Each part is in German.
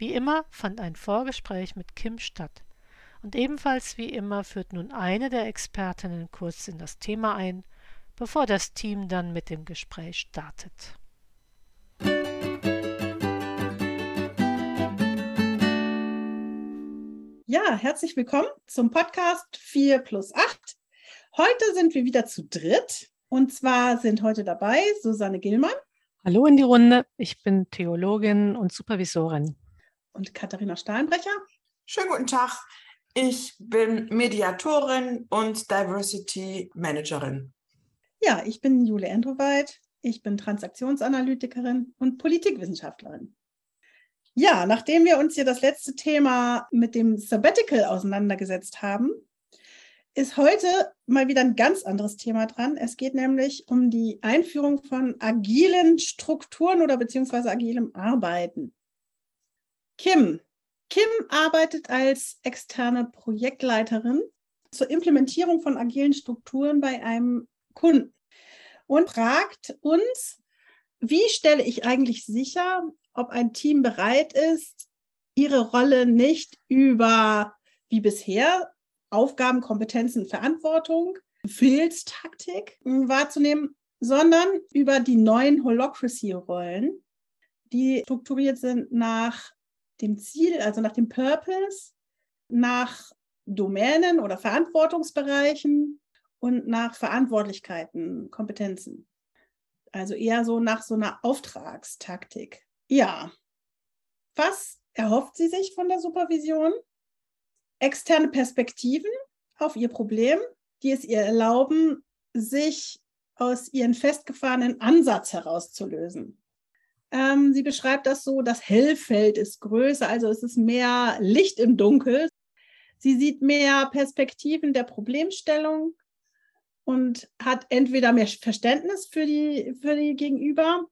Wie immer fand ein Vorgespräch mit Kim statt. Und ebenfalls wie immer führt nun eine der Expertinnen kurz in das Thema ein, bevor das Team dann mit dem Gespräch startet. Ja, herzlich willkommen zum Podcast 4 plus 8. Heute sind wir wieder zu dritt. Und zwar sind heute dabei Susanne Gillmann. Hallo in die Runde. Ich bin Theologin und Supervisorin. Und Katharina Stahlenbrecher. Schönen guten Tag. Ich bin Mediatorin und Diversity Managerin. Ja, ich bin Jule Endroweit. Ich bin Transaktionsanalytikerin und Politikwissenschaftlerin. Ja, nachdem wir uns hier das letzte Thema mit dem Sabbatical auseinandergesetzt haben, ist heute mal wieder ein ganz anderes Thema dran. Es geht nämlich um die Einführung von agilen Strukturen oder beziehungsweise agilem Arbeiten. Kim. Kim arbeitet als externe Projektleiterin zur Implementierung von agilen Strukturen bei einem Kunden und fragt uns, wie stelle ich eigentlich sicher, ob ein Team bereit ist, ihre Rolle nicht über wie bisher Aufgaben, Kompetenzen, Verantwortung, Befehlstaktik wahrzunehmen, sondern über die neuen Holocracy-Rollen, die strukturiert sind nach dem Ziel, also nach dem Purpose, nach Domänen oder Verantwortungsbereichen und nach Verantwortlichkeiten, Kompetenzen. Also eher so nach so einer Auftragstaktik. Ja. Was erhofft sie sich von der Supervision? Externe Perspektiven auf ihr Problem, die es ihr erlauben, sich aus ihren festgefahrenen Ansatz herauszulösen. Ähm, sie beschreibt das so, das Hellfeld ist größer, also es ist mehr Licht im Dunkel. Sie sieht mehr Perspektiven der Problemstellung und hat entweder mehr Verständnis für die, für die Gegenüber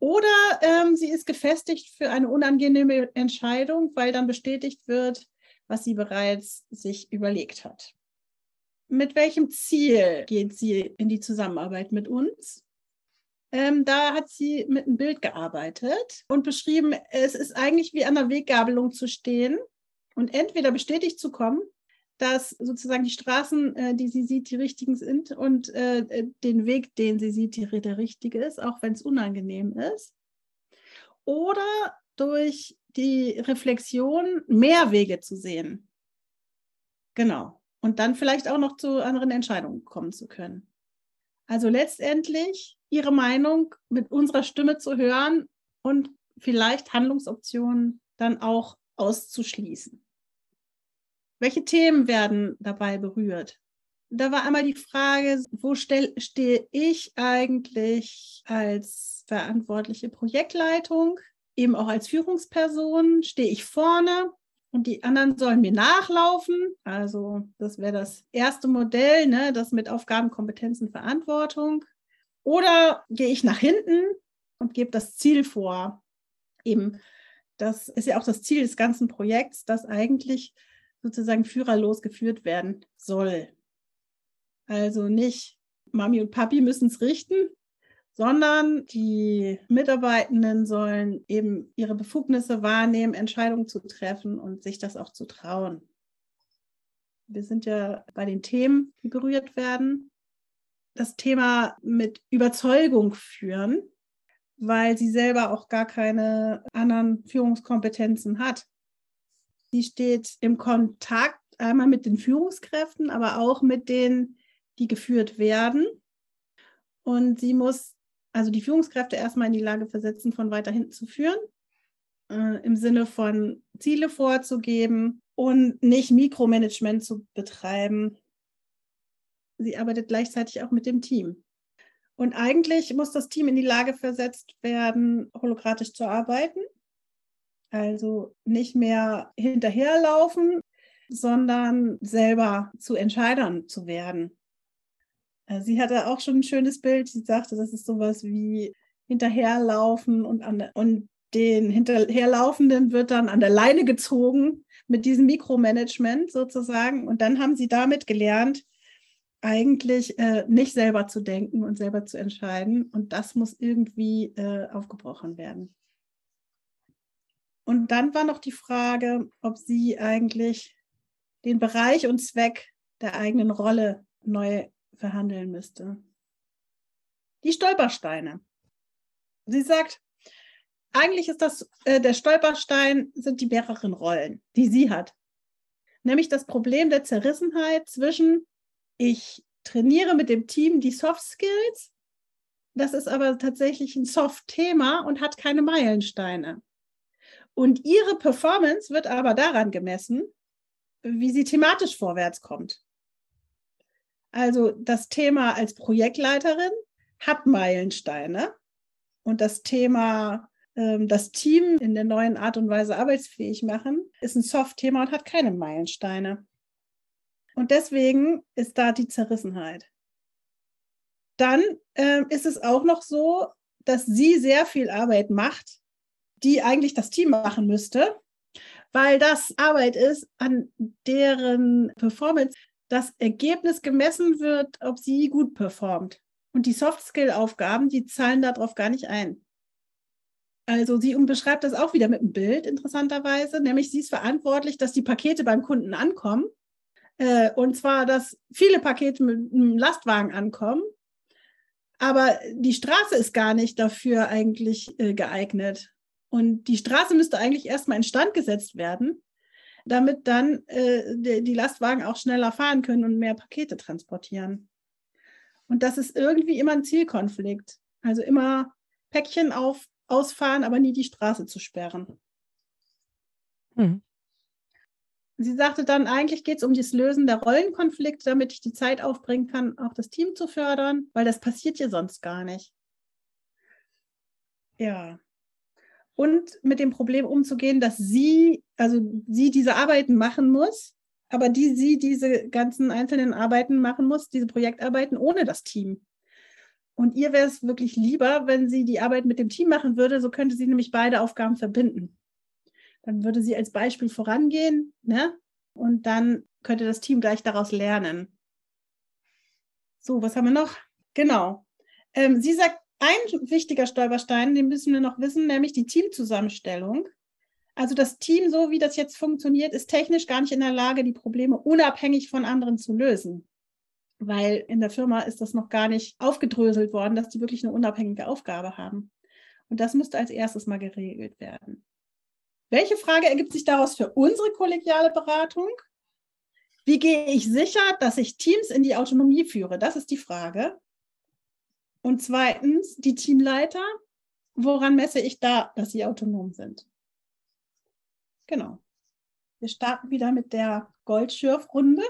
oder ähm, sie ist gefestigt für eine unangenehme Entscheidung, weil dann bestätigt wird, was sie bereits sich überlegt hat. Mit welchem Ziel geht sie in die Zusammenarbeit mit uns? Ähm, da hat sie mit einem Bild gearbeitet und beschrieben, es ist eigentlich wie an der Weggabelung zu stehen und entweder bestätigt zu kommen, dass sozusagen die Straßen, äh, die sie sieht, die richtigen sind und äh, äh den Weg, den sie sieht, die, der richtige ist, auch wenn es unangenehm ist. Oder durch die Reflexion mehr Wege zu sehen. Genau. Und dann vielleicht auch noch zu anderen Entscheidungen kommen zu können. Also letztendlich Ihre Meinung mit unserer Stimme zu hören und vielleicht Handlungsoptionen dann auch auszuschließen. Welche Themen werden dabei berührt? Da war einmal die Frage, wo stehe ich eigentlich als verantwortliche Projektleitung, eben auch als Führungsperson? Stehe ich vorne und die anderen sollen mir nachlaufen? Also das wäre das erste Modell, ne, das mit Aufgaben, Kompetenzen, Verantwortung. Oder gehe ich nach hinten und gebe das Ziel vor? Eben, das ist ja auch das Ziel des ganzen Projekts, dass eigentlich sozusagen führerlos geführt werden soll. Also nicht Mami und Papi müssen es richten, sondern die Mitarbeitenden sollen eben ihre Befugnisse wahrnehmen, Entscheidungen zu treffen und sich das auch zu trauen. Wir sind ja bei den Themen, die berührt werden. Das Thema mit Überzeugung führen, weil sie selber auch gar keine anderen Führungskompetenzen hat. Sie steht im Kontakt einmal mit den Führungskräften, aber auch mit denen, die geführt werden. Und sie muss also die Führungskräfte erstmal in die Lage versetzen, von weiter hinten zu führen, äh, im Sinne von Ziele vorzugeben und nicht Mikromanagement zu betreiben. Sie arbeitet gleichzeitig auch mit dem Team. Und eigentlich muss das Team in die Lage versetzt werden, holokratisch zu arbeiten Also nicht mehr hinterherlaufen, sondern selber zu Entscheidern zu werden. Äh, sie hatte auch schon ein schönes Bild. Sie sagte, das ist sowas wie hinterherlaufen und, an, und den Hinterherlaufenden wird dann an der Leine gezogen mit diesem Mikromanagement sozusagen. Und dann haben sie damit gelernt, eigentlich äh, nicht selber zu denken und selber zu entscheiden. Und das muss irgendwie äh, aufgebrochen werden. Und dann war noch die Frage, ob sie eigentlich den Bereich und Zweck der eigenen Rolle neu verhandeln müsste. Die Stolpersteine. Sie sagt, eigentlich ist das äh, der Stolperstein sind die mehreren Rollen, die sie hat. Nämlich das Problem der Zerrissenheit zwischen ich trainiere mit dem Team die Soft Skills, das ist aber tatsächlich ein Soft-Thema und hat keine Meilensteine. Und ihre Performance wird aber daran gemessen, wie sie thematisch vorwärts kommt. Also das Thema als Projektleiterin hat Meilensteine und das Thema ähm, das Team in der neuen Art und Weise arbeitsfähig machen, ist ein Soft-Thema und hat keine Meilensteine. Und deswegen ist da die Zerrissenheit. Dann äh, ist es auch noch so, dass sie sehr viel Arbeit macht, die eigentlich das Team machen müsste, weil das Arbeit ist, an deren Performance das Ergebnis gemessen wird, ob sie gut performt. Und die Soft-Skill-Aufgaben, die zahlen darauf gar nicht ein. Also sie beschreibt das auch wieder mit einem Bild, interessanterweise, nämlich sie ist verantwortlich, dass die Pakete beim Kunden ankommen. Äh, und zwar, dass viele Pakete mit einem Lastwagen ankommen. Aber die Straße ist gar nicht dafür eigentlich äh, geeignet. Und die Straße müsste eigentlich erstmal instand gesetzt werden, damit dann äh, die, die Lastwagen auch schneller fahren können und mehr Pakete transportieren. Und das ist irgendwie immer ein Zielkonflikt. Also immer Päckchen auf ausfahren, aber nie die Straße zu sperren. Hm. Sie sagte dann, eigentlich geht es um das Lösen der Rollenkonflikte, damit ich die Zeit aufbringen kann, auch das Team zu fördern, weil das passiert ja sonst gar nicht. Ja. Und mit dem Problem umzugehen, dass sie, also sie diese Arbeiten machen muss, aber die sie diese ganzen einzelnen Arbeiten machen muss, diese Projektarbeiten ohne das Team. Und ihr wäre es wirklich lieber, wenn sie die Arbeit mit dem Team machen würde. So könnte sie nämlich beide Aufgaben verbinden. Dann würde sie als Beispiel vorangehen, ne? Und dann könnte das Team gleich daraus lernen. So, was haben wir noch? Genau. Ähm, sie sagt, ein wichtiger Stolperstein, den müssen wir noch wissen, nämlich die Teamzusammenstellung. Also das Team, so wie das jetzt funktioniert, ist technisch gar nicht in der Lage, die Probleme unabhängig von anderen zu lösen weil in der Firma ist das noch gar nicht aufgedröselt worden, dass die wirklich eine unabhängige Aufgabe haben. Und das müsste als erstes mal geregelt werden. Welche Frage ergibt sich daraus für unsere kollegiale Beratung? Wie gehe ich sicher, dass ich Teams in die Autonomie führe? Das ist die Frage. Und zweitens, die Teamleiter, woran messe ich da, dass sie autonom sind? Genau. Wir starten wieder mit der Goldschürfrunde.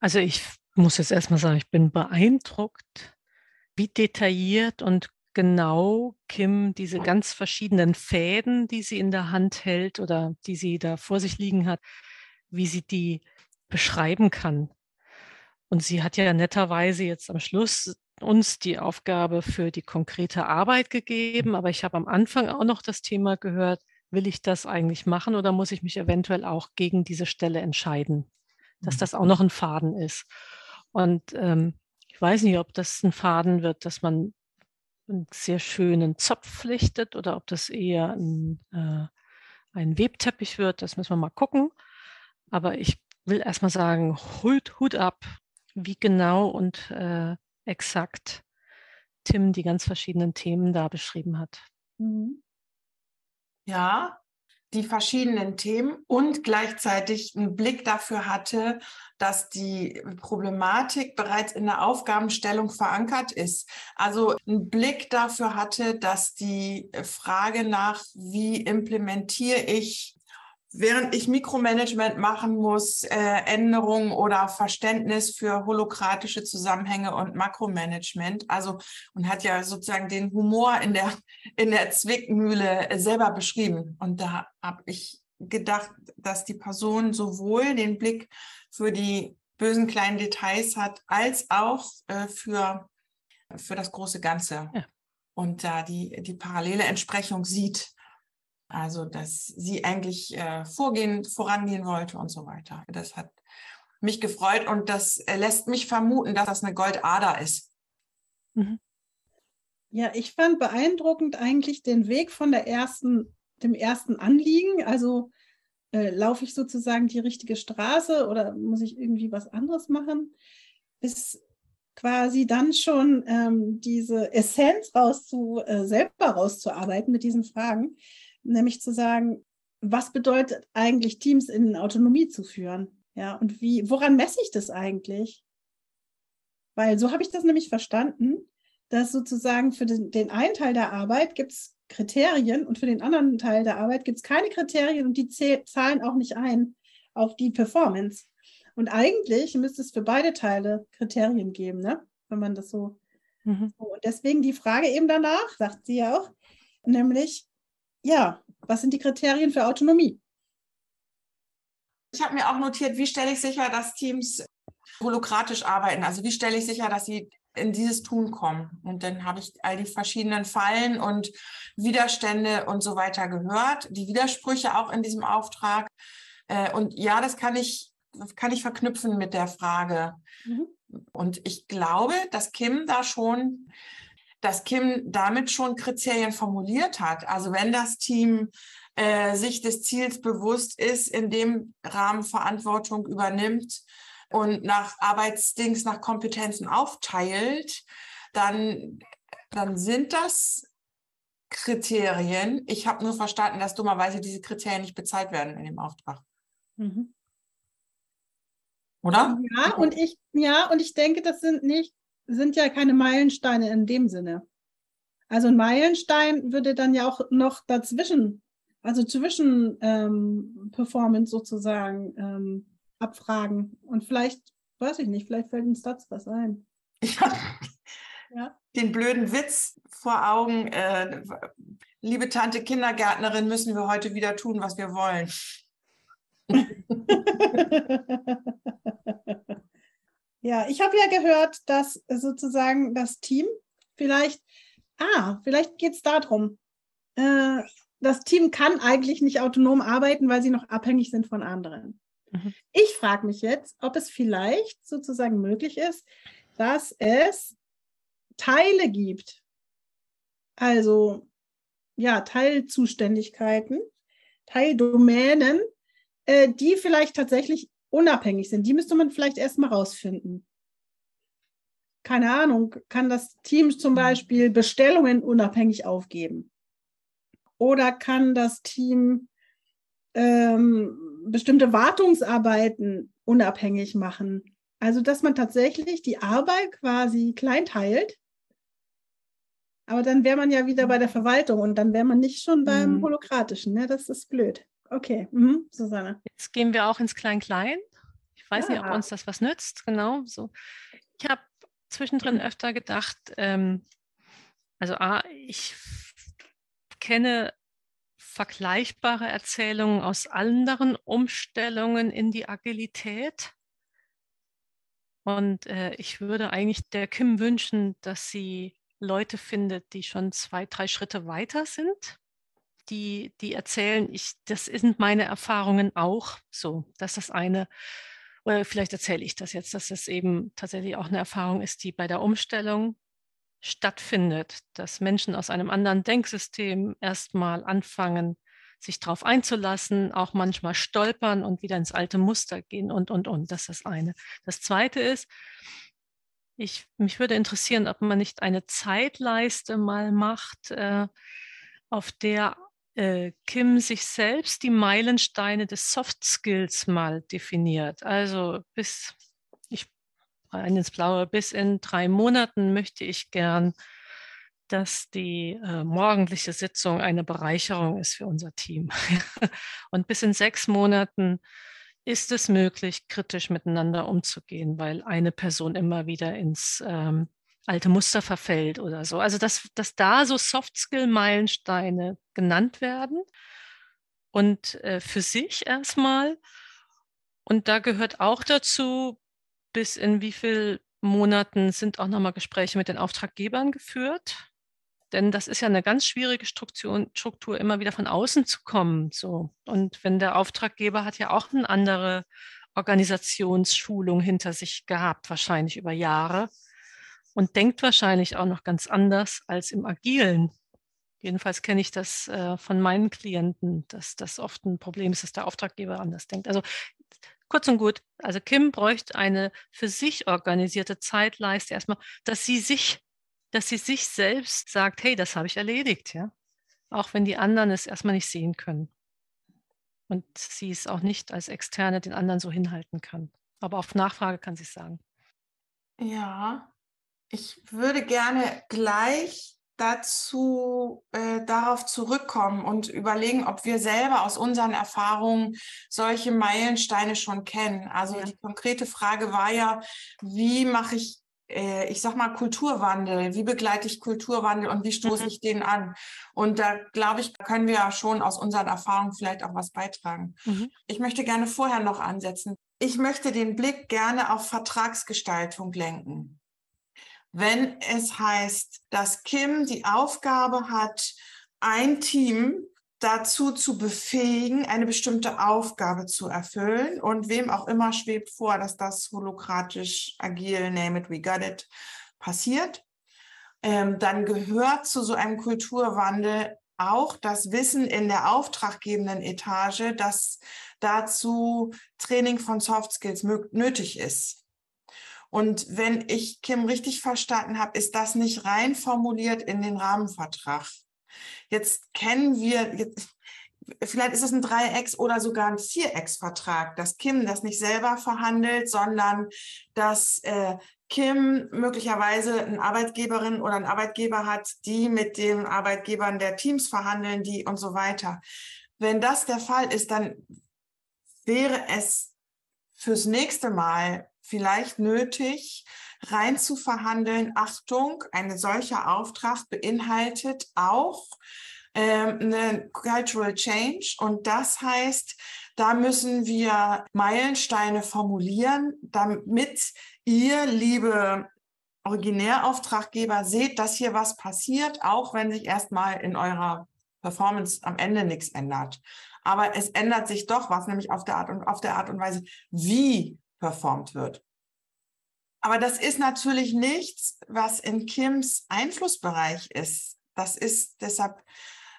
Also ich muss jetzt erstmal sagen, ich bin beeindruckt, wie detailliert und genau Kim diese ganz verschiedenen Fäden, die sie in der Hand hält oder die sie da vor sich liegen hat, wie sie die beschreiben kann. Und sie hat ja netterweise jetzt am Schluss uns die Aufgabe für die konkrete Arbeit gegeben, aber ich habe am Anfang auch noch das Thema gehört, will ich das eigentlich machen oder muss ich mich eventuell auch gegen diese Stelle entscheiden, dass mhm. das auch noch ein Faden ist. Und ähm, ich weiß nicht, ob das ein Faden wird, dass man einen sehr schönen Zopf flichtet oder ob das eher ein, äh, ein Webteppich wird. Das müssen wir mal gucken. Aber ich will erstmal sagen, Hut, Hut ab, wie genau und äh, exakt Tim die ganz verschiedenen Themen da beschrieben hat. Mhm. Ja, die verschiedenen Themen und gleichzeitig einen Blick dafür hatte, dass die Problematik bereits in der Aufgabenstellung verankert ist. Also einen Blick dafür hatte, dass die Frage nach, wie implementiere ich während ich Mikromanagement machen muss, äh, Änderungen oder Verständnis für holokratische Zusammenhänge und Makromanagement. Also und hat ja sozusagen den Humor in der in der Zwickmühle selber beschrieben. Und da habe ich gedacht, dass die Person sowohl den Blick für die bösen kleinen Details hat, als auch äh, für für das große Ganze. Ja. Und da die die parallele Entsprechung sieht also, dass sie eigentlich äh, vorgehen, vorangehen wollte und so weiter. Das hat mich gefreut und das äh, lässt mich vermuten, dass das eine Goldader ist. Mhm. Ja, ich fand beeindruckend eigentlich den Weg von der ersten, dem ersten Anliegen. Also äh, laufe ich sozusagen die richtige Straße oder muss ich irgendwie was anderes machen, bis quasi dann schon ähm, diese Essenz rauszu, äh, selber rauszuarbeiten mit diesen Fragen nämlich zu sagen, was bedeutet eigentlich Teams in Autonomie zu führen? Ja, und wie, woran messe ich das eigentlich? Weil so habe ich das nämlich verstanden, dass sozusagen für den, den einen Teil der Arbeit gibt es Kriterien und für den anderen Teil der Arbeit gibt es keine Kriterien und die zahlen auch nicht ein auf die Performance. Und eigentlich müsste es für beide Teile Kriterien geben, ne? wenn man das so. Mhm. so. Und deswegen die Frage eben danach, sagt sie ja auch, nämlich, ja, was sind die Kriterien für Autonomie? Ich habe mir auch notiert, wie stelle ich sicher, dass Teams holokratisch arbeiten? Also wie stelle ich sicher, dass sie in dieses Tun kommen? Und dann habe ich all die verschiedenen Fallen und Widerstände und so weiter gehört, die Widersprüche auch in diesem Auftrag. Äh, und ja, das kann ich, kann ich verknüpfen mit der Frage. Mhm. Und ich glaube, dass Kim da schon dass Kim damit schon Kriterien formuliert hat. Also wenn das Team äh, sich des Ziels bewusst ist, in dem Rahmen Verantwortung übernimmt und nach Arbeitsdings, nach Kompetenzen aufteilt, dann, dann sind das Kriterien. Ich habe nur verstanden, dass dummerweise diese Kriterien nicht bezahlt werden in dem Auftrag. Mhm. Oder? Ja, und ich, ja, und ich denke, das sind nicht sind ja keine Meilensteine in dem Sinne. Also ein Meilenstein würde dann ja auch noch dazwischen, also zwischen ähm, Performance sozusagen ähm, abfragen. Und vielleicht, weiß ich nicht, vielleicht fällt uns dazu was ein. Ja. ja. Den blöden Witz vor Augen, äh, liebe Tante Kindergärtnerin, müssen wir heute wieder tun, was wir wollen. Ja, ich habe ja gehört, dass sozusagen das Team vielleicht, ah, vielleicht geht es darum, äh, das Team kann eigentlich nicht autonom arbeiten, weil sie noch abhängig sind von anderen. Mhm. Ich frage mich jetzt, ob es vielleicht sozusagen möglich ist, dass es Teile gibt, also ja, Teilzuständigkeiten, Teildomänen, äh, die vielleicht tatsächlich unabhängig sind. Die müsste man vielleicht erstmal rausfinden. Keine Ahnung, kann das Team zum mhm. Beispiel Bestellungen unabhängig aufgeben? Oder kann das Team ähm, bestimmte Wartungsarbeiten unabhängig machen? Also, dass man tatsächlich die Arbeit quasi kleinteilt. Aber dann wäre man ja wieder bei der Verwaltung und dann wäre man nicht schon beim mhm. Holokratischen. Ne? Das ist blöd. Okay, mhm. Susanne. Jetzt gehen wir auch ins Klein-Klein. Ich weiß ja. nicht, ob uns das was nützt. Genau so. Ich habe zwischendrin öfter gedacht, ähm, also A, ich kenne vergleichbare Erzählungen aus anderen Umstellungen in die Agilität. Und äh, ich würde eigentlich der Kim wünschen, dass sie Leute findet, die schon zwei, drei Schritte weiter sind die, die erzählen, ich, das sind meine Erfahrungen auch so, dass das eine, oder vielleicht erzähle ich das jetzt, dass es eben tatsächlich auch eine Erfahrung ist, die bei der Umstellung stattfindet, dass Menschen aus einem anderen Denksystem erstmal anfangen, sich darauf einzulassen, auch manchmal stolpern und wieder ins alte Muster gehen und, und, und. Das ist das eine. Das zweite ist, ich, mich würde interessieren, ob man nicht eine Zeitleiste mal macht, äh, auf der äh, Kim sich selbst die Meilensteine des Soft Skills mal definiert. Also bis, ich rein ins Blaue, bis in drei Monaten möchte ich gern dass die äh, morgendliche Sitzung eine Bereicherung ist für unser Team. und bis in sechs Monaten ist es möglich, kritisch miteinander umzugehen, weil eine Person immer wieder ins ähm, alte Muster verfällt oder so. Also dass, dass da so Soft-Skill-Meilensteine genannt werden und äh, für sich erstmal. Und da gehört auch dazu, bis in wie vielen Monaten sind auch nochmal Gespräche mit den Auftraggebern geführt. Denn das ist ja eine ganz schwierige Struktur, Struktur, immer wieder von außen zu kommen. So. Und wenn der Auftraggeber hat ja auch eine andere Organisationsschulung hinter sich gehabt, wahrscheinlich über Jahre und denkt wahrscheinlich auch noch ganz anders als im Agilen. Jedenfalls kenne ich das äh, von meinen Klienten, dass das oft ein Problem ist, dass der Auftraggeber anders denkt. Also kurz und gut, also Kim bräuchte eine für sich organisierte Zeitleiste erstmal, dass sie sich, dass sie sich selbst sagt, hey, das habe ich erledigt, ja. Auch wenn die anderen es erstmal nicht sehen können. Und sie es auch nicht als Externe den anderen so hinhalten kann. Aber auf Nachfrage kann sie es sagen. Ja, ich würde gerne gleich dazu äh, darauf zurückkommen und überlegen, ob wir selber aus unseren Erfahrungen solche Meilensteine schon kennen. Also ja. die konkrete Frage war ja, wie mache ich äh, ich sag mal, Kulturwandel. Wie begleite ich Kulturwandel und wie stoße mhm. ich den an? Und da glaube ich, können wir ja schon aus unseren Erfahrungen vielleicht auch was beitragen. Mhm. Ich möchte gerne vorher noch ansetzen. Ich möchte den Blick gerne auf Vertragsgestaltung lenken wenn es heißt, dass Kim die Aufgabe hat, ein Team dazu zu befähigen, eine bestimmte Aufgabe zu erfüllen. Und wem auch immer schwebt vor, dass das holokratisch, agil, name it, we got it, passiert. Ähm, dann gehört zu so einem Kulturwandel auch das Wissen in der auftraggebenden Etage, dass dazu Training von Soft Skills nötig ist. Und wenn ich Kim richtig verstanden habe, ist das nicht rein formuliert in den Rahmenvertrag. Jetzt kennen wir, jetzt, vielleicht ist es ein Dreiecks- oder sogar ein Vierecksvertrag, dass Kim das nicht selber verhandelt, sondern dass äh, Kim möglicherweise eine Arbeitgeberin oder einen Arbeitgeber hat, die mit den Arbeitgebern der Teams verhandeln, die und so weiter. Wenn das der Fall ist, dann wäre es fürs nächste Mal vielleicht nötig, rein zu verhandeln. Achtung, ein solcher Auftrag beinhaltet auch ähm, eine Cultural Change und das heißt, da müssen wir Meilensteine formulieren, damit ihr, liebe Originärauftraggeber, seht, dass hier was passiert, auch wenn sich erstmal in eurer Performance am Ende nichts ändert. Aber es ändert sich doch was, nämlich auf der Art und auf der Art und Weise, wie performt wird. Aber das ist natürlich nichts, was in Kims Einflussbereich ist. Das ist, deshalb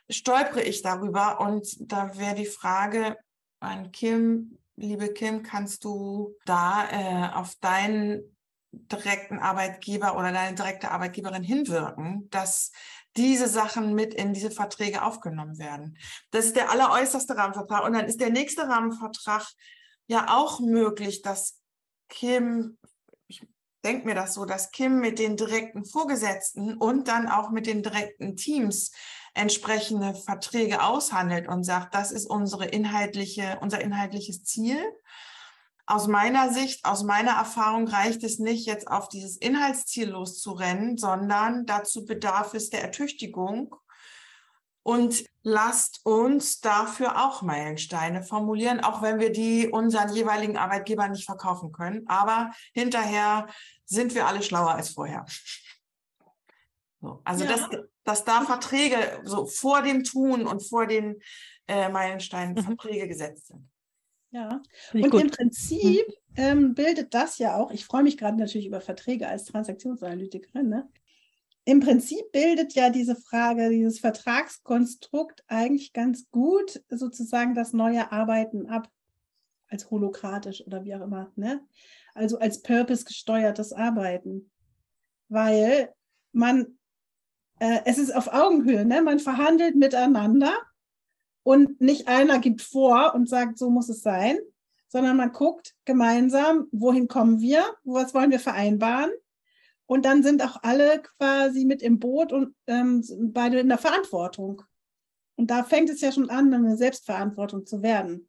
stolpere ich darüber. Und da wäre die Frage an Kim, liebe Kim, kannst du da äh, auf deinen direkten Arbeitgeber oder deine direkte Arbeitgeberin hinwirken, dass diese Sachen mit in diese Verträge aufgenommen werden. Das ist der alleräußerste Rahmenvertrag. Und dann ist der nächste Rahmenvertrag ja auch möglich, dass Kim, ich denke mir das so, dass Kim mit den direkten Vorgesetzten und dann auch mit den direkten Teams entsprechende Verträge aushandelt und sagt, das ist unsere inhaltliche, unser inhaltliches Ziel. Aus meiner Sicht, aus meiner Erfahrung reicht es nicht, jetzt auf dieses Inhaltsziel loszurennen, sondern dazu bedarf es der Ertüchtigung und lasst uns dafür auch Meilensteine formulieren, auch wenn wir die unseren jeweiligen Arbeitgebern nicht verkaufen können. Aber hinterher sind wir alle schlauer als vorher. So, also, ja. dass, dass da Verträge so vor dem Tun und vor den äh, Meilensteinen mhm. Verträge gesetzt sind. Ja, und gut. im Prinzip ähm, bildet das ja auch, ich freue mich gerade natürlich über Verträge als Transaktionsanalytikerin, ne? Im Prinzip bildet ja diese Frage, dieses Vertragskonstrukt eigentlich ganz gut sozusagen das neue Arbeiten ab, als holokratisch oder wie auch immer, ne? Also als purpose-gesteuertes Arbeiten. Weil man, äh, es ist auf Augenhöhe, ne? Man verhandelt miteinander und nicht einer gibt vor und sagt, so muss es sein, sondern man guckt gemeinsam, wohin kommen wir, was wollen wir vereinbaren Und dann sind auch alle quasi mit im Boot und ähm, beide in der Verantwortung. Und da fängt es ja schon an, eine Selbstverantwortung zu werden.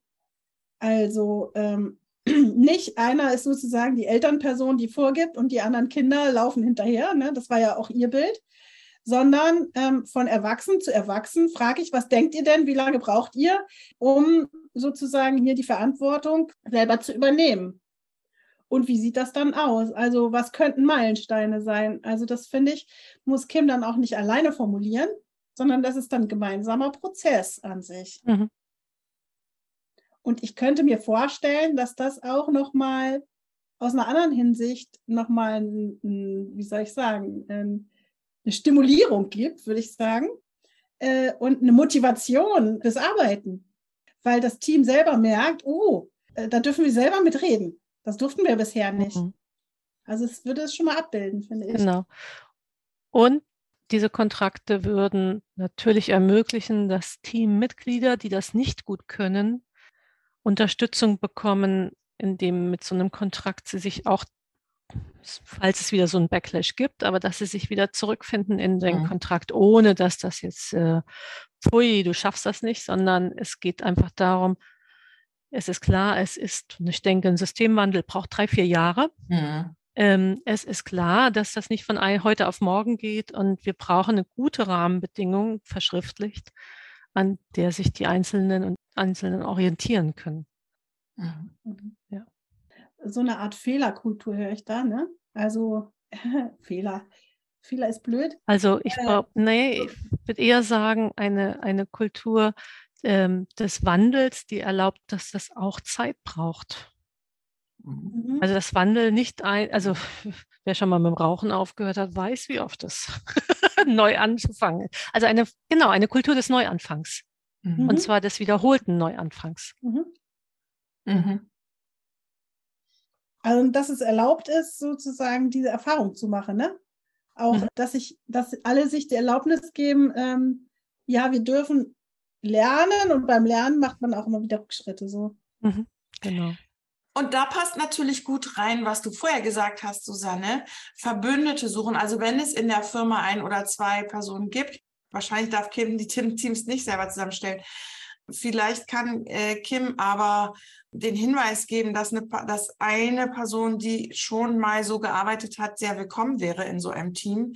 Also ähm, nicht einer ist sozusagen die Elternperson, die vorgibt und die anderen Kinder laufen hinterher. Ne? Das war ja auch ihr Bild. Sondern ähm, von Erwachsen zu Erwachsen frage ich, was denkt ihr denn, wie lange braucht ihr, um sozusagen hier die Verantwortung selber zu übernehmen? Und wie sieht das dann aus? Also was könnten Meilensteine sein? Also das finde ich, muss Kim dann auch nicht alleine formulieren, sondern das ist dann ein gemeinsamer Prozess an sich. Mhm. Und ich könnte mir vorstellen, dass das auch nochmal aus einer anderen Hinsicht nochmal, wie soll ich sagen, eine Stimulierung gibt, würde ich sagen, äh, und eine Motivation fürs Arbeiten, weil das Team selber merkt, oh, äh, da dürfen wir selber mitreden. Das durften wir bisher nicht. Mhm. Also es würde es schon mal abbilden, finde ich. Genau. Und diese Kontrakte würden natürlich ermöglichen, dass Teammitglieder, die das nicht gut können, Unterstützung bekommen, indem mit so einem Kontrakt sie sich auch, falls es wieder so einen Backlash gibt, aber dass sie sich wieder zurückfinden in den mhm. Kontrakt, ohne dass das jetzt, äh, pfui, du schaffst das nicht, sondern es geht einfach darum, es ist klar, es ist, und ich denke, ein Systemwandel braucht drei, vier Jahre. Mhm. Ähm, es ist klar, dass das nicht von heute auf morgen geht und wir brauchen eine gute Rahmenbedingung verschriftlicht, an der sich die Einzelnen und Einzelnen orientieren können. Mhm. Ja. So eine Art Fehlerkultur höre ich da, ne? Also Fehler. Fehler ist blöd. Also ich äh, nee, ich würde eher sagen, eine, eine Kultur ähm, des Wandels, die erlaubt, dass das auch Zeit braucht. Mhm. Also das Wandel nicht ein, also wer schon mal mit dem Rauchen aufgehört hat, weiß, wie oft es neu anzufangen. Also eine, genau, eine Kultur des Neuanfangs. Mhm. Und zwar des wiederholten Neuanfangs. Mhm. Mhm. Also, dass es erlaubt ist, sozusagen diese Erfahrung zu machen, ne? Auch, mhm. dass ich, dass alle sich die Erlaubnis geben, ähm, ja, wir dürfen lernen und beim Lernen macht man auch immer wieder Rückschritte so. Mhm. Genau. Und da passt natürlich gut rein, was du vorher gesagt hast, Susanne. Verbündete suchen. Also wenn es in der Firma ein oder zwei Personen gibt, Wahrscheinlich darf Kim die Teams nicht selber zusammenstellen. Vielleicht kann äh, Kim aber den Hinweis geben, dass eine, dass eine Person, die schon mal so gearbeitet hat, sehr willkommen wäre in so einem Team,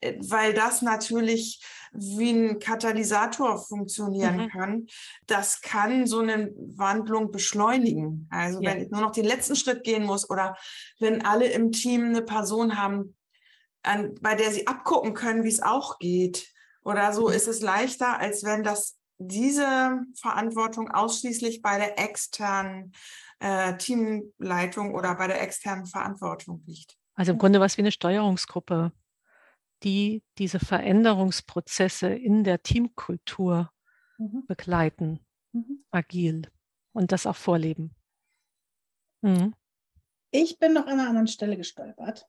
äh, weil das natürlich wie ein Katalysator funktionieren mhm. kann. Das kann so eine Wandlung beschleunigen. Also ja. wenn ich nur noch den letzten Schritt gehen muss oder wenn alle im Team eine Person haben, an, bei der sie abgucken können, wie es auch geht, oder so ist es leichter, als wenn das diese Verantwortung ausschließlich bei der externen äh, Teamleitung oder bei der externen Verantwortung liegt. Also im Grunde was wie eine Steuerungsgruppe, die diese Veränderungsprozesse in der Teamkultur mhm. begleiten, mhm. agil und das auch vorleben. Mhm. Ich bin noch an einer anderen Stelle gestolpert,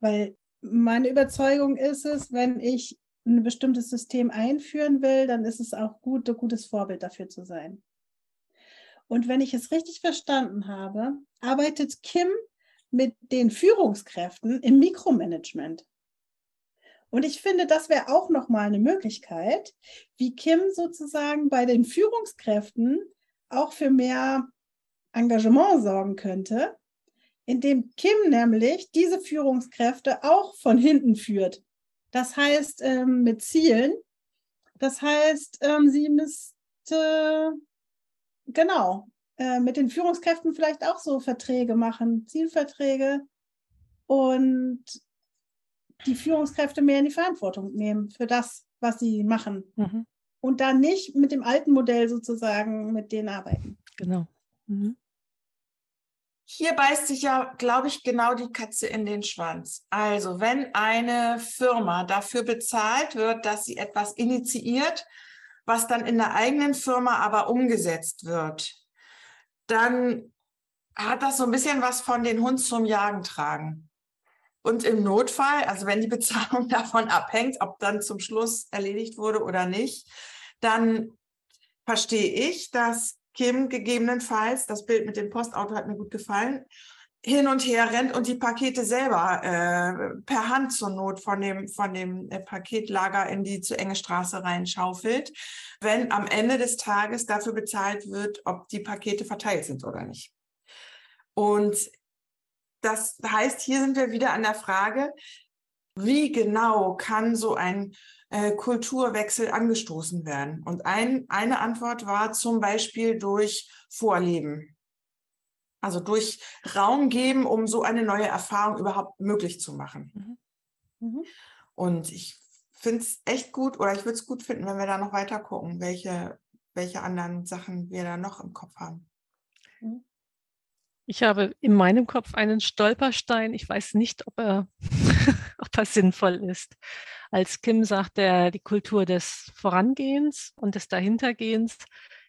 weil meine Überzeugung ist es, wenn ich ein bestimmtes System einführen will, dann ist es auch gut, ein gutes Vorbild dafür zu sein. Und wenn ich es richtig verstanden habe, arbeitet Kim mit den Führungskräften im Mikromanagement. Und ich finde, das wäre auch nochmal eine Möglichkeit, wie Kim sozusagen bei den Führungskräften auch für mehr Engagement sorgen könnte, indem Kim nämlich diese Führungskräfte auch von hinten führt. Das heißt, ähm, mit Zielen. Das heißt, ähm, sie müsste, genau, äh, mit den Führungskräften vielleicht auch so Verträge machen, Zielverträge und die Führungskräfte mehr in die Verantwortung nehmen für das, was sie machen. Mhm. Und dann nicht mit dem alten Modell sozusagen mit denen arbeiten. Genau. Mhm. Hier beißt sich ja, glaube ich, genau die Katze in den Schwanz. Also, wenn eine Firma dafür bezahlt wird, dass sie etwas initiiert, was dann in der eigenen Firma aber umgesetzt wird, dann hat das so ein bisschen was von den Hund zum Jagen tragen. Und im Notfall, also wenn die Bezahlung davon abhängt, ob dann zum Schluss erledigt wurde oder nicht, dann verstehe ich, dass Kim gegebenenfalls, das Bild mit dem Postauto hat mir gut gefallen, hin und her rennt und die Pakete selber äh, per Hand zur Not von dem, von dem äh, Paketlager in die zu enge Straße reinschaufelt, wenn am Ende des Tages dafür bezahlt wird, ob die Pakete verteilt sind oder nicht. Und das heißt, hier sind wir wieder an der Frage, wie genau kann so ein äh, Kulturwechsel angestoßen werden? Und ein, eine Antwort war zum Beispiel durch Vorleben. Also durch Raum geben, um so eine neue Erfahrung überhaupt möglich zu machen. Mhm. Mhm. Und ich finde es echt gut oder ich würde es gut finden, wenn wir da noch weiter gucken, welche, welche anderen Sachen wir da noch im Kopf haben. Mhm. Ich habe in meinem Kopf einen Stolperstein. Ich weiß nicht, ob er, ob er sinnvoll ist. Als Kim sagt, der, die Kultur des Vorangehens und des Dahintergehens,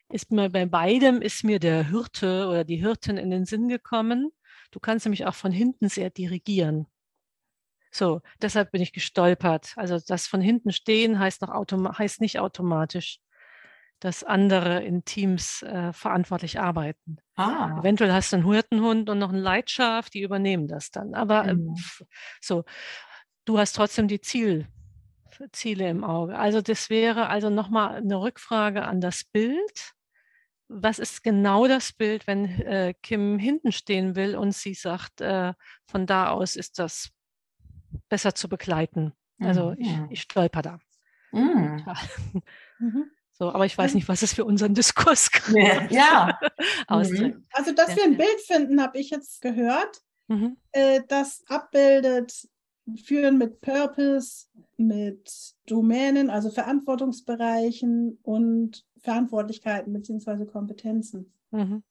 ist mir bei beidem ist mir der Hirte oder die Hirtin in den Sinn gekommen. Du kannst nämlich auch von hinten sehr dirigieren. So, deshalb bin ich gestolpert. Also das von hinten stehen heißt, noch heißt nicht automatisch, dass andere in Teams äh, verantwortlich arbeiten. Ah. Eventuell hast du einen Hirtenhund und noch ein Leitschaf, die übernehmen das dann. Aber äh, mhm. so, du hast trotzdem die Ziel, Ziele im Auge. Also das wäre also nochmal eine Rückfrage an das Bild was ist genau das Bild, wenn äh, Kim hinten stehen will und sie sagt, äh, von da aus ist das besser zu begleiten. Also ich, mhm. ich stolper da. Mhm. So, aber ich weiß nicht, was es für unseren Diskurs ja, ja. ausdrückt. Mhm. Also, dass ja. wir ein Bild finden, habe ich jetzt gehört, mhm. äh, das abbildet Führen mit Purpose, mit Domänen, also Verantwortungsbereichen und Verantwortlichkeiten bzw. Kompetenzen. Mhm.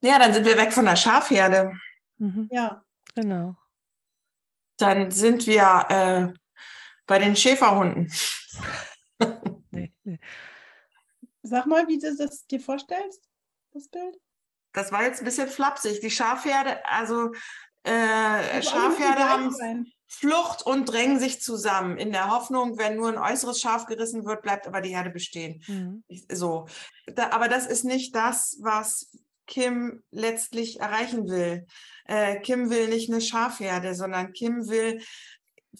Ja, dann sind wir weg von der Schafherde. Mhm. Ja. Genau. Dann sind wir äh, bei den Schäferhunden. nee. Sag mal, wie du das dir vorstellst, das Bild. Das war jetzt ein bisschen flapsig. Die Schafherde, also äh, Schafherde haben Flucht und drängen sich zusammen in der Hoffnung, wenn nur ein äußeres Schaf gerissen wird, bleibt aber die Herde bestehen. Mhm. So, da, aber das ist nicht das, was Kim letztlich erreichen will. Äh, Kim will nicht eine Schafherde, sondern Kim will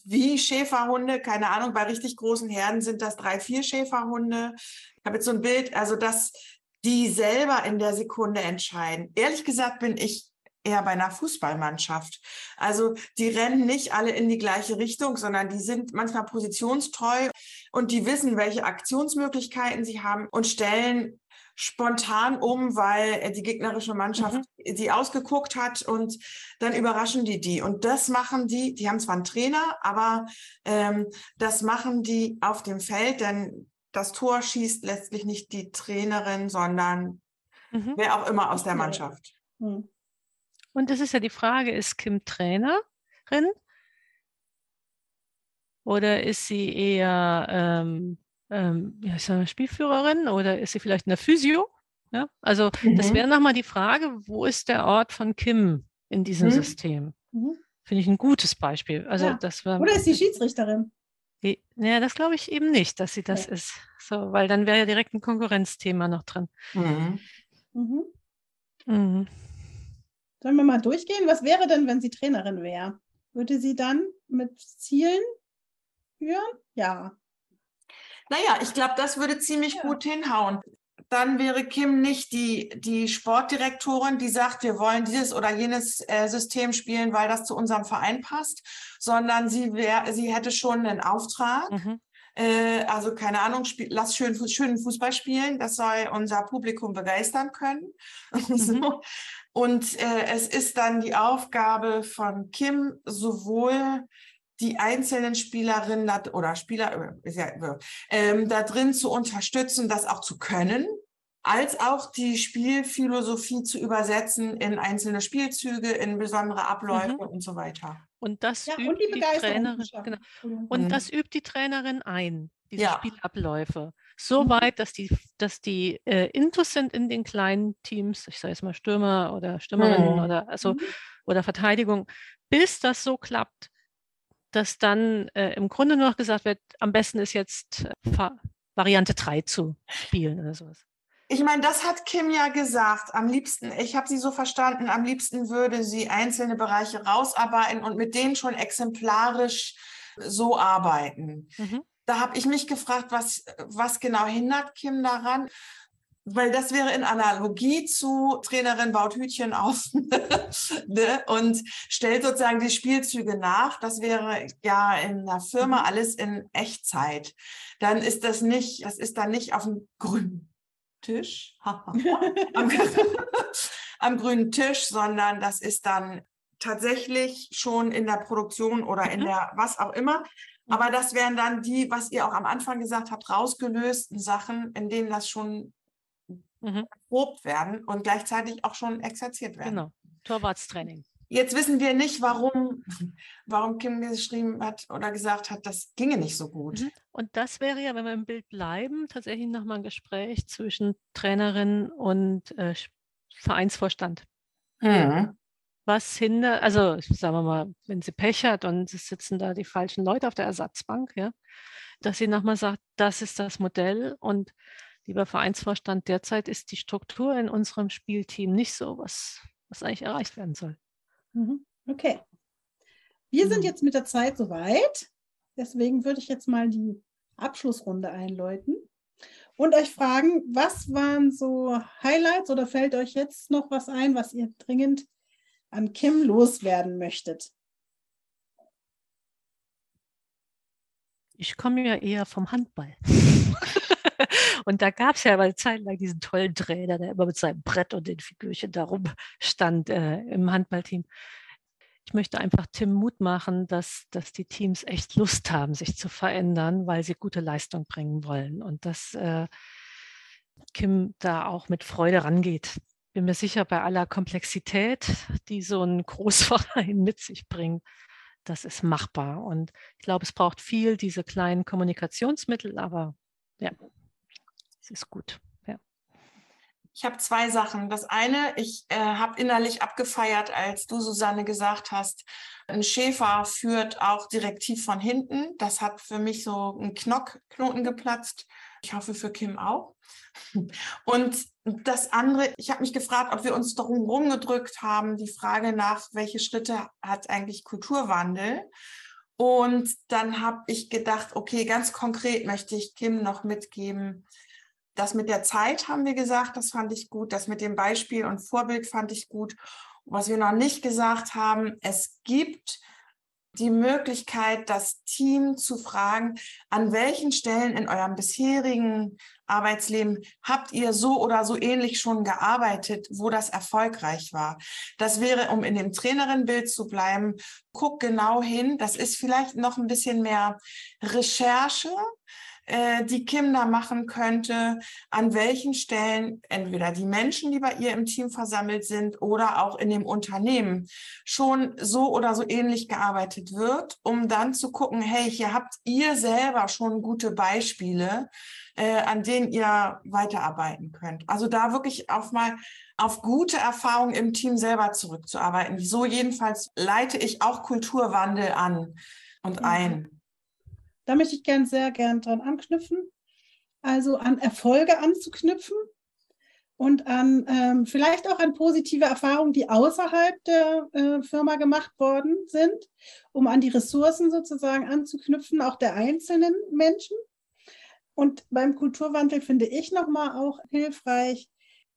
wie Schäferhunde, keine Ahnung, bei richtig großen Herden sind das drei, vier Schäferhunde. Ich habe jetzt so ein Bild, also dass die selber in der Sekunde entscheiden. Ehrlich gesagt bin ich eher bei einer Fußballmannschaft. Also die rennen nicht alle in die gleiche Richtung, sondern die sind manchmal positionstreu und die wissen, welche Aktionsmöglichkeiten sie haben und stellen spontan um, weil die gegnerische Mannschaft mhm. sie ausgeguckt hat und dann überraschen die die. Und das machen die, die haben zwar einen Trainer, aber ähm, das machen die auf dem Feld, denn das Tor schießt letztlich nicht die Trainerin, sondern mhm. wer auch immer aus der Mannschaft. Mhm. Und es ist ja die Frage, ist Kim Trainerin oder ist sie eher ähm, ähm, ja, ist eine Spielführerin oder ist sie vielleicht eine Physio? Ja? Also mhm. das wäre nochmal die Frage, wo ist der Ort von Kim in diesem mhm. System? Mhm. Finde ich ein gutes Beispiel. Also ja. das war, oder ist sie Schiedsrichterin? Die, ja, das glaube ich eben nicht, dass sie das ja. ist. So, weil dann wäre ja direkt ein Konkurrenzthema noch drin. Mhm. Mhm. mhm. Sollen wir mal durchgehen? Was wäre denn, wenn sie Trainerin wäre? Würde sie dann mit Zielen führen? Ja. Naja, ich glaube, das würde ziemlich ja. gut hinhauen. Dann wäre Kim nicht die, die Sportdirektorin, die sagt, wir wollen dieses oder jenes äh, System spielen, weil das zu unserem Verein passt, sondern sie, wär, sie hätte schon einen Auftrag. Mhm. Äh, also keine Ahnung, spiel, lass schön, schönen Fußball spielen, das soll unser Publikum begeistern können. Mhm. Und äh, es ist dann die Aufgabe von Kim, sowohl die einzelnen Spielerinnen oder Spieler äh, ja, ähm, da drin zu unterstützen, das auch zu können, als auch die Spielphilosophie zu übersetzen in einzelne Spielzüge, in besondere Abläufe mhm. und so weiter. Und das ja, übt und die, die Trainerin, genau. Und mhm. das übt die Trainerin ein, diese ja. Spielabläufe so mhm. weit, dass die, dass die äh, Intus sind in den kleinen Teams, ich sage jetzt mal Stürmer oder Stürmerinnen mhm. oder also mhm. oder Verteidigung, bis das so klappt, dass dann äh, im Grunde nur noch gesagt wird, am besten ist jetzt äh, Variante 3 zu spielen oder sowas. Ich meine, das hat Kim ja gesagt. Am liebsten, ich habe sie so verstanden, am liebsten würde sie einzelne Bereiche rausarbeiten und mit denen schon exemplarisch so arbeiten. Mhm. Da habe ich mich gefragt, was, was genau hindert Kim daran? Weil das wäre in Analogie zu Trainerin baut Hütchen auf ne? und stellt sozusagen die Spielzüge nach. Das wäre ja in einer Firma mhm. alles in Echtzeit. Dann ist das nicht, das ist dann nicht auf dem grünen Tisch, am, am grünen Tisch, sondern das ist dann tatsächlich schon in der Produktion oder in mhm. der was auch immer. Aber das wären dann die, was ihr auch am Anfang gesagt habt, rausgelösten Sachen, in denen das schon mhm. erprobt werden und gleichzeitig auch schon exerziert werden. Genau, Torwartstraining. Jetzt wissen wir nicht, warum, warum Kim geschrieben hat oder gesagt hat, das ginge nicht so gut. Mhm. Und das wäre ja, wenn wir im Bild bleiben, tatsächlich nochmal ein Gespräch zwischen Trainerin und äh, Vereinsvorstand. Mhm. Was hindert, also sagen wir mal, wenn sie Pech hat und es sitzen da die falschen Leute auf der Ersatzbank, ja, dass sie nochmal sagt, das ist das Modell und lieber Vereinsvorstand, derzeit ist die Struktur in unserem Spielteam nicht so, was, was eigentlich erreicht werden soll. Mhm. Okay. Wir sind mhm. jetzt mit der Zeit soweit. Deswegen würde ich jetzt mal die Abschlussrunde einläuten und euch fragen, was waren so Highlights oder fällt euch jetzt noch was ein, was ihr dringend an Kim loswerden möchtet? Ich komme ja eher vom Handball. Und da gab es ja eine Zeit lang diesen tollen Trainer, der immer mit seinem Brett und den Figürchen darum stand äh, im Handballteam. Ich möchte einfach Tim Mut machen, dass, dass die Teams echt Lust haben, sich zu verändern, weil sie gute Leistung bringen wollen und dass äh, Kim da auch mit Freude rangeht. Bin mir sicher, bei aller Komplexität, die so ein Großverein mit sich bringt, das ist machbar. Und ich glaube, es braucht viel diese kleinen Kommunikationsmittel, aber ja, es ist gut. Ja. Ich habe zwei Sachen. Das eine, ich äh, habe innerlich abgefeiert, als du, Susanne, gesagt hast, ein Schäfer führt auch direktiv von hinten. Das hat für mich so einen Knockknoten geplatzt. Ich hoffe für Kim auch. Und das andere, ich habe mich gefragt, ob wir uns darum rumgedrückt haben, die Frage nach, welche Schritte hat eigentlich Kulturwandel? Und dann habe ich gedacht, okay, ganz konkret möchte ich Kim noch mitgeben, das mit der Zeit haben wir gesagt, das fand ich gut. Das mit dem Beispiel und Vorbild fand ich gut. was wir noch nicht gesagt haben, es gibt die Möglichkeit, das Team zu fragen, an welchen Stellen in eurem bisherigen Arbeitsleben habt ihr so oder so ähnlich schon gearbeitet, wo das erfolgreich war. Das wäre, um in dem Trainerin-Bild zu bleiben, guck genau hin. Das ist vielleicht noch ein bisschen mehr Recherche, äh, die Kim da machen könnte, an welchen Stellen entweder die Menschen, die bei ihr im Team versammelt sind oder auch in dem Unternehmen schon so oder so ähnlich gearbeitet wird, um dann zu gucken, hey, hier habt ihr selber schon gute Beispiele, äh, an denen ihr weiterarbeiten könnt. Also da wirklich auch mal auf gute Erfahrungen im Team selber zurückzuarbeiten. So jedenfalls leite ich auch Kulturwandel an und ein. Da möchte ich gern sehr gern dran anknüpfen. Also an Erfolge anzuknüpfen und an ähm, vielleicht auch an positive Erfahrungen, die außerhalb der äh, Firma gemacht worden sind, um an die Ressourcen sozusagen anzuknüpfen, auch der einzelnen Menschen. Und beim Kulturwandel finde ich nochmal auch hilfreich,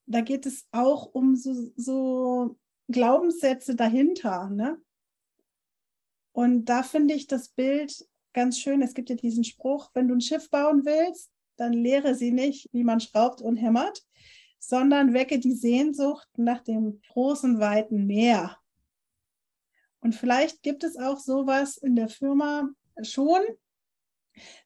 da geht es auch um so, so Glaubenssätze dahinter. Ne? Und da finde ich das Bild ganz schön, es gibt ja diesen Spruch, wenn du ein Schiff bauen willst, dann lehre sie nicht, wie man schraubt und hämmert, sondern wecke die Sehnsucht nach dem großen, weiten Meer. Und vielleicht gibt es auch sowas in der Firma schon,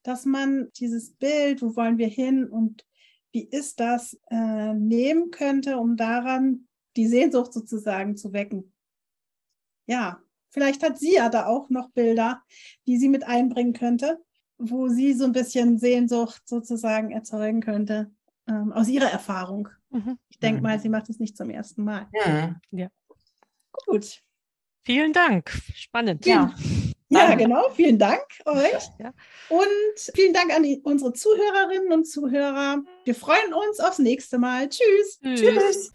dass man dieses Bild, wo wollen wir hin und wie ist das, äh, nehmen könnte, um daran die Sehnsucht sozusagen zu wecken. Ja, Vielleicht hat sie ja da auch noch Bilder, die sie mit einbringen könnte, wo sie so ein bisschen Sehnsucht sozusagen erzeugen könnte ähm, aus ihrer Erfahrung. Mhm. Ich denke mal, sie macht es nicht zum ersten Mal. Ja. ja. Gut. Vielen Dank. Spannend. Ja. Ja, genau. Vielen Dank euch. Ja. Und vielen Dank an die, unsere Zuhörerinnen und Zuhörer. Wir freuen uns aufs nächste Mal. Tschüss. Tschüss. Tschüss.